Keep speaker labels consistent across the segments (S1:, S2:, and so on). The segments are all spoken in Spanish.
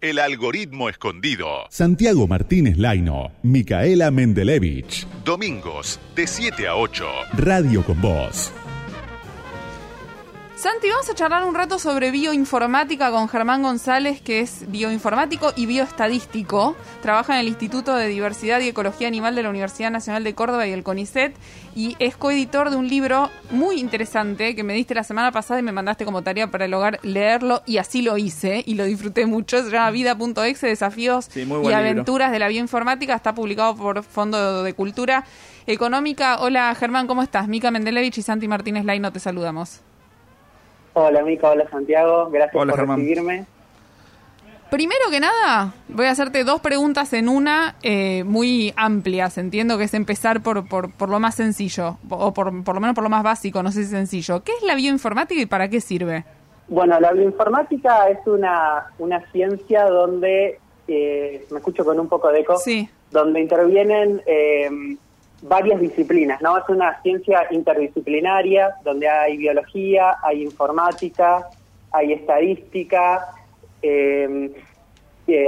S1: El algoritmo escondido.
S2: Santiago Martínez Laino, Micaela Mendelevich.
S1: Domingos, de 7 a 8.
S2: Radio con Voz.
S3: Santi, vamos a charlar un rato sobre bioinformática con Germán González, que es bioinformático y bioestadístico. Trabaja en el Instituto de Diversidad y Ecología Animal de la Universidad Nacional de Córdoba y el CONICET. Y es coeditor de un libro muy interesante que me diste la semana pasada y me mandaste como tarea para el hogar leerlo. Y así lo hice y lo disfruté mucho. Se llama Vida.exe, Desafíos y Aventuras de la Bioinformática. Está publicado por Fondo de Cultura Económica. Hola Germán, ¿cómo estás? Mica Mendelevich y Santi Martínez Laino, te saludamos.
S4: Hola Mica, hola Santiago, gracias por recibirme.
S3: Primero que nada, voy a hacerte dos preguntas en una eh, muy amplias. Entiendo que es empezar por, por, por lo más sencillo, o por, por lo menos por lo más básico, no sé si sencillo. ¿Qué es la bioinformática y para qué sirve?
S4: Bueno, la bioinformática es una, una ciencia donde, eh, me escucho con un poco de eco,
S3: sí.
S4: donde intervienen eh, varias disciplinas, ¿no? Es una ciencia interdisciplinaria donde hay biología, hay informática, hay estadística, em,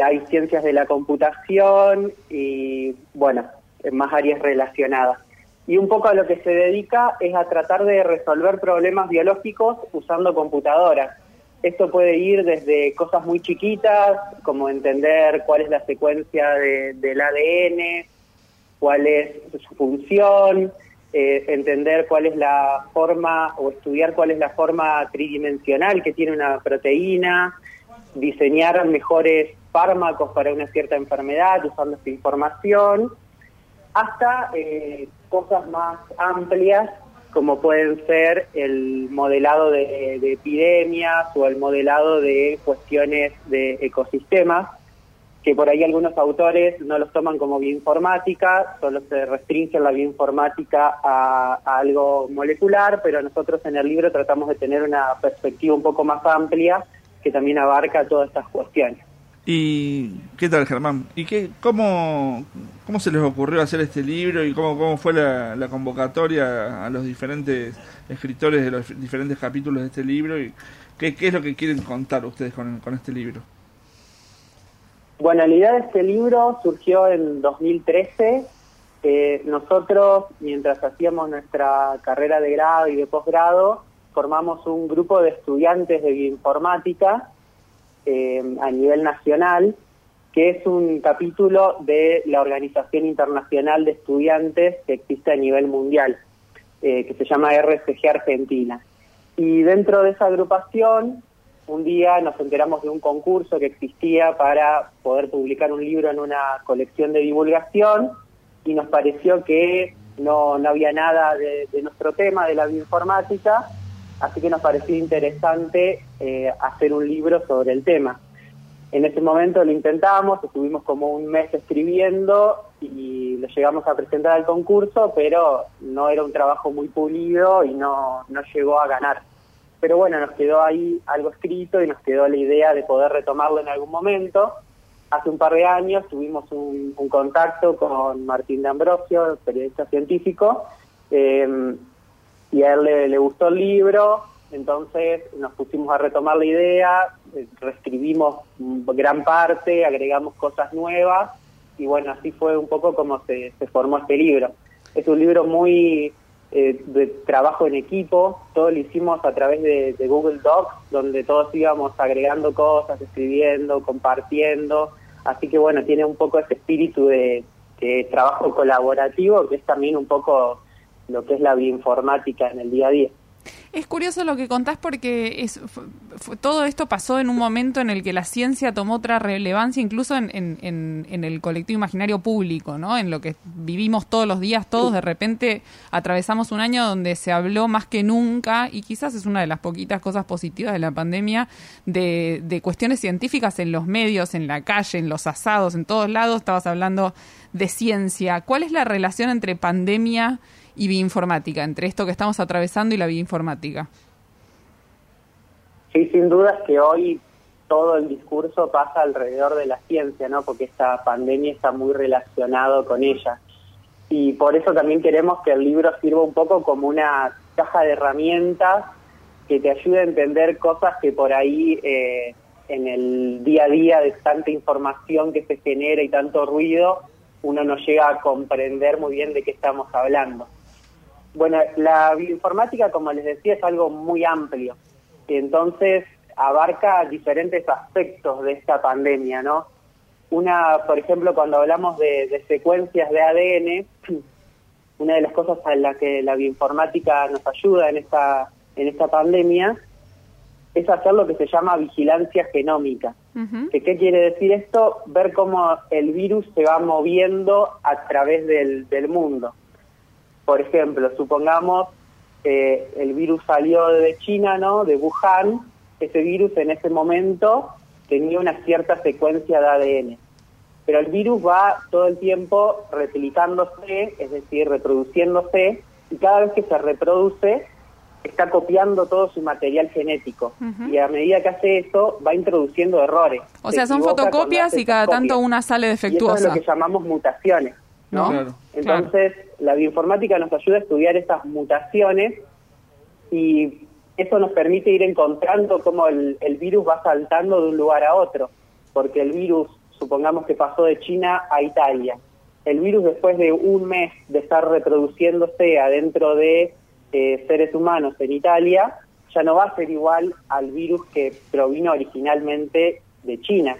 S4: hay ciencias de la computación y, bueno, más áreas relacionadas. Y un poco a lo que se dedica es a tratar de resolver problemas biológicos usando computadoras. Esto puede ir desde cosas muy chiquitas, como entender cuál es la secuencia del ADN, cuál es su función, eh, entender cuál es la forma o estudiar cuál es la forma tridimensional que tiene una proteína, diseñar mejores fármacos para una cierta enfermedad usando esta información, hasta eh, cosas más amplias como pueden ser el modelado de epidemias o el modelado de cuestiones de ecosistemas que por ahí algunos autores no los toman como bioinformática, solo se restringen la bioinformática a, algo molecular, pero nosotros en el libro tratamos de tener una perspectiva un poco más amplia que también abarca todas estas cuestiones.
S5: ¿Y qué tal, Germán? ¿Y qué, cómo, cómo se les ocurrió hacer este libro y cómo, cómo fue la, convocatoria a los diferentes escritores de los diferentes capítulos de este libro? ¿Y qué, qué es lo que quieren contar ustedes con, con este libro?
S4: Bueno, la idea de este libro surgió en 2013. Eh, nosotros, mientras hacíamos nuestra carrera de grado y de posgrado, formamos un grupo de estudiantes de bioinformática eh, a nivel nacional, que es un capítulo de la Organización Internacional de Estudiantes que existe a nivel mundial, eh, que se llama RCG Argentina. Y dentro de esa agrupación un día nos enteramos de un concurso que existía para poder publicar un libro en una colección de divulgación y nos pareció que no, no había nada de, nuestro tema, de la bioinformática, así que nos pareció interesante eh, hacer un libro sobre el tema. En ese momento lo intentamos, estuvimos como un mes escribiendo y lo llegamos a presentar al concurso, pero no era un trabajo muy pulido y no, no llegó a ganar pero bueno, nos quedó ahí algo escrito y nos quedó la idea de poder retomarlo en algún momento. Hace un par de años tuvimos un, contacto con Martín de Ambrosio, periodista científico, em, y a él le, gustó el libro, entonces nos pusimos a retomar la idea, eh, reescribimos gran parte, agregamos cosas nuevas, y bueno, así fue un poco como se, se formó este libro. Es un libro muy eh, de trabajo en equipo, todo lo hicimos a través de, Google Docs, donde todos íbamos agregando cosas, escribiendo, compartiendo, así que bueno, tiene un poco ese espíritu de, de trabajo colaborativo, que es también un poco lo que es la bioinformática en el día a día.
S3: Es curioso lo que contás porque es, todo esto pasó en un momento en el que la ciencia tomó otra relevancia, incluso en, en, en, el colectivo imaginario público, ¿no? En lo que vivimos todos los días, todos de repente atravesamos un año donde se habló más que nunca, y quizás es una de las poquitas cosas positivas de la pandemia, de, de cuestiones científicas en los medios, en la calle, en los asados, en todos lados, estabas hablando de ciencia. ¿Cuál es la relación entre pandemia bioinformática, entre esto que estamos atravesando y la bioinformática.
S4: Sí, sin duda es que hoy todo el discurso pasa alrededor de la ciencia, ¿no? Porque esta pandemia está muy relacionado con ella. Y por eso también queremos que el libro sirva un poco como una caja de herramientas que te ayude a entender cosas que por ahí eh, en el día a día de tanta información que se genera y tanto ruido, uno no llega a comprender muy bien de qué estamos hablando. Bueno, la bioinformática, como les decía, es algo muy amplio. Entonces, abarca diferentes aspectos de esta pandemia, ¿no? Una, por ejemplo, cuando hablamos de, de secuencias de ADN, una de las cosas a las que la bioinformática nos ayuda en esta, en esta pandemia es hacer lo que se llama vigilancia genómica.
S3: Ujú.
S4: ¿Que ¿Qué quiere decir esto? Ver cómo el virus se va moviendo a través del, del mundo. Por ejemplo, supongamos que el virus salió de China, ¿no? De Wuhan. Ese virus en ese momento tenía una cierta secuencia de ADN. Pero el virus va todo el tiempo replicándose, es decir, reproduciéndose, y cada vez que se reproduce, está copiando todo su material genético. Y a medida que hace eso, va introduciendo errores.
S3: O
S4: Se
S3: sea, son fotocopias y cada tanto una sale
S4: Y eso es
S3: defectuosa.
S4: lo que llamamos mutaciones, ¿no?
S3: ¿No?
S5: Claro.
S4: Entonces, la bioinformática nos ayuda a estudiar esas mutaciones y eso nos permite ir encontrando cómo el, el virus va saltando de un lugar a otro, porque el virus, supongamos que pasó de China a Italia. El virus después de un mes de estar reproduciéndose adentro de eh, seres humanos en Italia, ya no va a ser igual al virus que provino originalmente de China.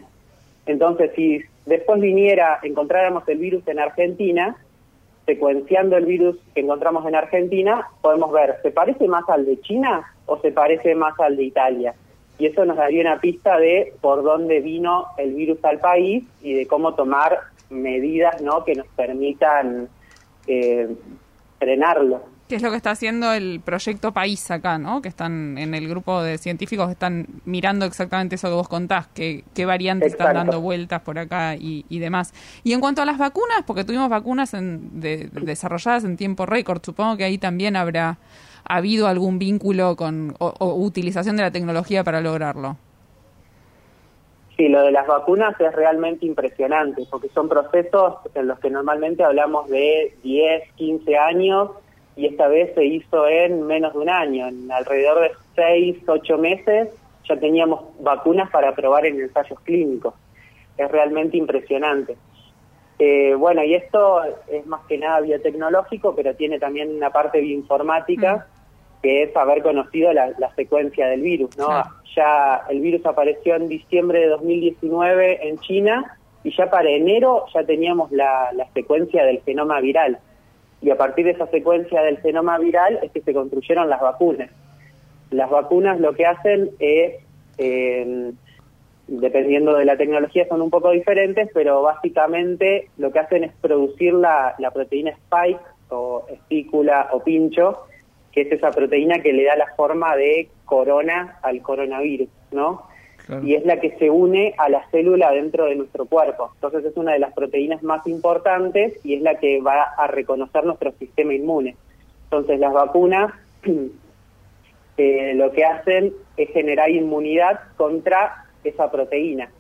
S4: Entonces, si después viniera, encontráramos el virus en Argentina, secuenciando el virus que encontramos en Argentina, podemos ver, ¿se parece más al de China o se parece más al de Italia? Y eso nos daría una pista de por dónde vino el virus al país y de cómo tomar medidas ¿no? que nos permitan eh, frenarlo.
S3: Que es lo que está haciendo el proyecto País acá, ¿no? Que están en el grupo de científicos que están mirando exactamente eso que vos contás, que, qué variantes están dando vueltas por acá y, y demás. Y en cuanto a las vacunas, porque tuvimos vacunas en- de- desarrolladas en tiempo récord, supongo que ahí también habrá habido algún vínculo con o, o utilización de la tecnología para lograrlo.
S4: Sí, lo de las vacunas es realmente impresionante, porque son procesos en los que normalmente hablamos de 10, 15 años, y esta vez se hizo en menos de un año, en alrededor de 6, 8 meses ya teníamos vacunas para probar en ensayos clínicos. Es realmente impresionante. Eh, bueno, y esto es más que nada biotecnológico, pero tiene también una parte bioinformática, que es haber conocido la, la secuencia del virus, ¿no?
S3: Claro.
S4: Ya el virus apareció en diciembre de 2019 en China y ya para enero ya teníamos la, la secuencia del genoma viral. Y a partir de esa secuencia del genoma viral es que se construyeron las vacunas. Las vacunas lo que hacen es, eh, dependiendo de la tecnología, son un poco diferentes, pero básicamente lo que hacen es producir la, la proteína spike o espícula o pincho, que es esa proteína que le da la forma de corona al coronavirus, ¿no?
S5: Claro.
S4: Y es la que se une a la célula dentro de nuestro cuerpo. Entonces es una de las proteínas más importantes y es la que va a reconocer nuestro sistema inmune. Entonces las vacunas eh, lo que hacen es generar inmunidad contra esa proteína,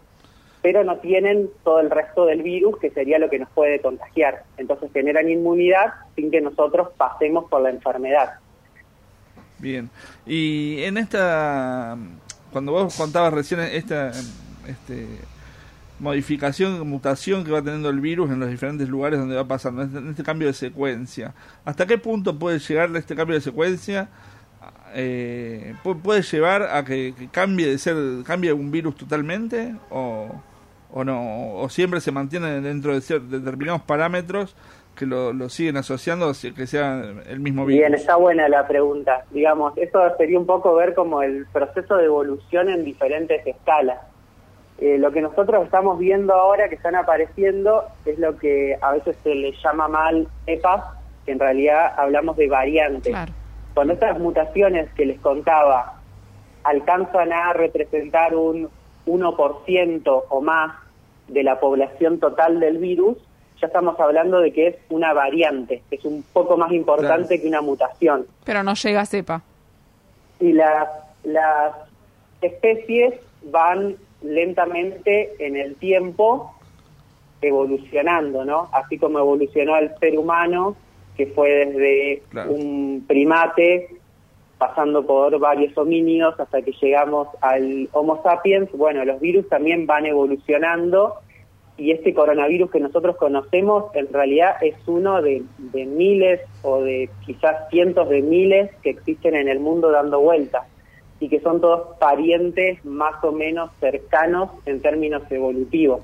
S4: pero no tienen todo el resto del virus que sería lo que nos puede contagiar. Entonces generan inmunidad sin que nosotros pasemos por la enfermedad.
S5: Bien. Y en esta, cuando vos contabas recién esta este, modificación, mutación que va teniendo el virus en los diferentes lugares donde va pasando, en este, cambio de secuencia, ¿hasta qué punto puede llegar este cambio de secuencia? Eh, pu- ¿Puede llevar a que, cambie de ser, cambie un virus totalmente? ¿O, o no? ¿O siempre se mantiene dentro de cier- determinados parámetros que lo, lo siguen asociando que sea el mismo virus?
S4: Bien, está buena la pregunta. Digamos, eso sería un poco ver como el proceso de evolución en diferentes escalas. Eh, lo que nosotros estamos viendo ahora que están apareciendo es lo que a veces se le llama mal EPAs, que en realidad hablamos de variantes.
S3: Claro.
S4: Cuando estas mutaciones que les contaba alcanzan a representar un 1% o más de la población total del virus, ya estamos hablando de que es una variante, que es un poco más importante
S5: Claro.
S4: que una mutación.
S3: Pero no llega a cepa.
S4: Y las, las especies van lentamente en el tiempo evolucionando, ¿no? Así como evolucionó el ser humano, que fue desde
S5: Claro.
S4: un primate pasando por varios homínidos hasta que llegamos al Homo sapiens, bueno, los virus también van evolucionando y este coronavirus que nosotros conocemos en realidad es uno de, miles o de quizás cientos de miles que existen en el mundo dando vueltas y que son todos parientes más o menos cercanos en términos evolutivos.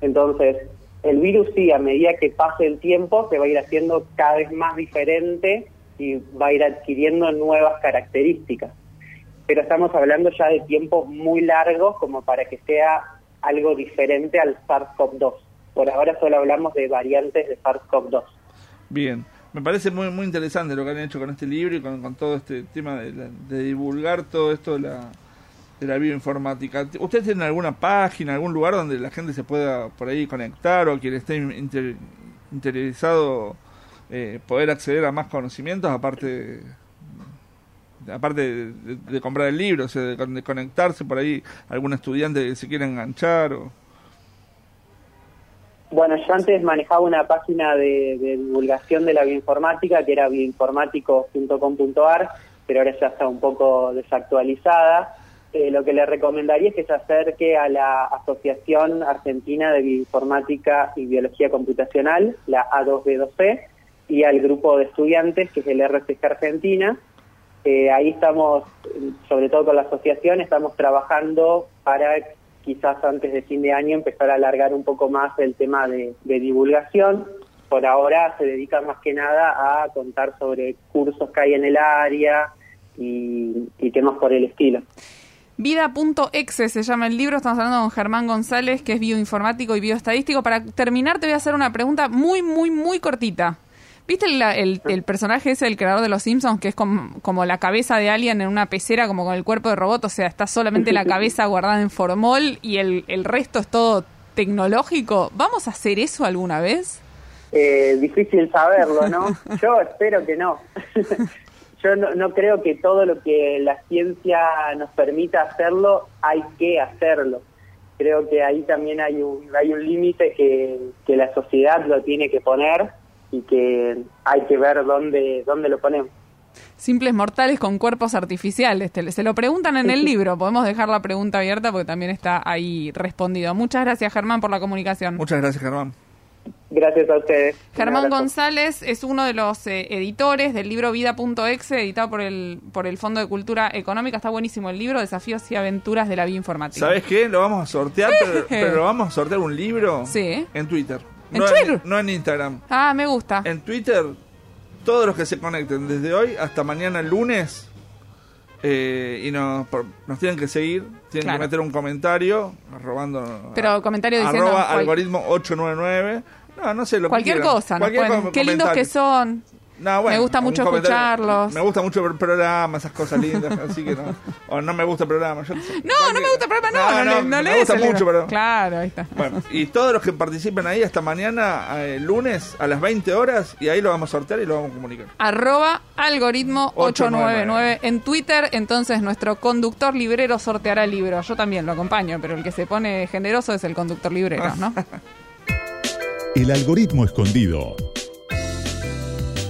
S4: Entonces, el virus sí, a medida que pase el tiempo, se va a ir haciendo cada vez más diferente y va a ir adquiriendo nuevas características. Pero estamos hablando ya de tiempos muy largos como para que sea algo diferente al SARS-CoV-2. Por ahora solo hablamos de variantes de SARS-CoV-2.
S5: Bien, me parece muy muy interesante lo que han hecho con este libro y con, todo este tema de, de, divulgar todo esto de la, de la bioinformática. ¿Ustedes tienen alguna página, algún lugar donde la gente se pueda por ahí conectar o quien esté inter, interesado eh, poder acceder a más conocimientos aparte aparte de, comprar el libro, o sea, de, de, conectarse por ahí algún estudiante que se quiera enganchar o
S4: bueno, yo antes manejaba una página de, de divulgación de la bioinformática que era bioinformático.com.ar, pero ahora ya está un poco desactualizada. Eh, lo que le recomendaría es que se acerque a la Asociación Argentina de Bioinformática y Biología Computacional, la A2B2C, y al grupo de estudiantes, que es el RCG Argentina. Eh, ahí estamos, sobre todo con la asociación, estamos trabajando para quizás antes de fin de año empezar a alargar un poco más el tema de, divulgación. Por ahora se dedica más que nada a contar sobre cursos que hay en el área y, y temas por el estilo.
S3: Vida.exe se llama el libro, estamos hablando con Germán González, que es bioinformático y bioestadístico. Para terminar, te voy a hacer una pregunta muy, muy, muy cortita. ¿Viste el, el, el, personaje ese, el creador de los Simpsons, que es como, como, la cabeza de alguien en una pecera, como con el cuerpo de robot? O sea, está solamente la cabeza guardada en formol y el, el resto es todo tecnológico. ¿Vamos a hacer eso alguna vez?
S4: Eh, difícil saberlo, ¿no? Yo espero que no. Yo no, no creo que todo lo que la ciencia nos permita hacerlo, hay que hacerlo. Creo que ahí también hay un, hay un límite que, que la sociedad lo tiene que poner y que hay que ver dónde, dónde lo ponemos.
S3: Simples mortales con cuerpos artificiales. Te, se lo preguntan en el libro. Podemos dejar la pregunta abierta porque también está ahí respondido. Muchas gracias, Germán, por la comunicación.
S5: Muchas gracias, Germán.
S4: Gracias a ustedes.
S3: Germán González es uno de los eh, editores del libro Vida.exe, editado por el, por el Fondo de Cultura Económica. Está buenísimo el libro, Desafíos y Aventuras de la Bioinformática.
S5: ¿Sabes qué? Lo vamos a sortear, pero, pero lo vamos a sortear un libro
S3: sí.
S5: en Twitter.
S3: ¿En
S5: no
S3: Twitter?
S5: En, no en Instagram.
S3: Ah, me gusta.
S5: En Twitter, todos los que se conecten desde hoy hasta mañana lunes eh, y nos, por, nos tienen que seguir, tienen
S3: Claro.
S5: que meter un comentario, robando.
S3: Pero comentario diciendo
S5: Arroba
S3: cual-
S5: algoritmo 899. No, no sé lo que
S3: Cualquier
S5: quieran.
S3: cosa,
S5: Cualquier
S3: pueden-
S5: com-
S3: Qué lindos que son.
S5: No, bueno,
S3: Me gusta mucho escucharlos.
S5: Me gusta mucho el programa, esas cosas lindas, así que no. O no me gusta el programa. yo.
S3: No, no me gusta el programa, no, no, no, no
S5: me
S3: lees
S5: gusta
S3: el
S5: mucho, pero.
S3: Claro, ahí está.
S5: Bueno, y todos los que participen ahí hasta mañana, eh, lunes a las 20 horas, y ahí lo vamos a sortear y lo vamos a comunicar.
S3: Arroba algoritmo 899
S5: 899.
S3: en Twitter. Entonces nuestro conductor librero sorteará el libro. Yo también lo acompaño, pero el que se pone generoso es el conductor librero, ¿no?
S2: El algoritmo escondido.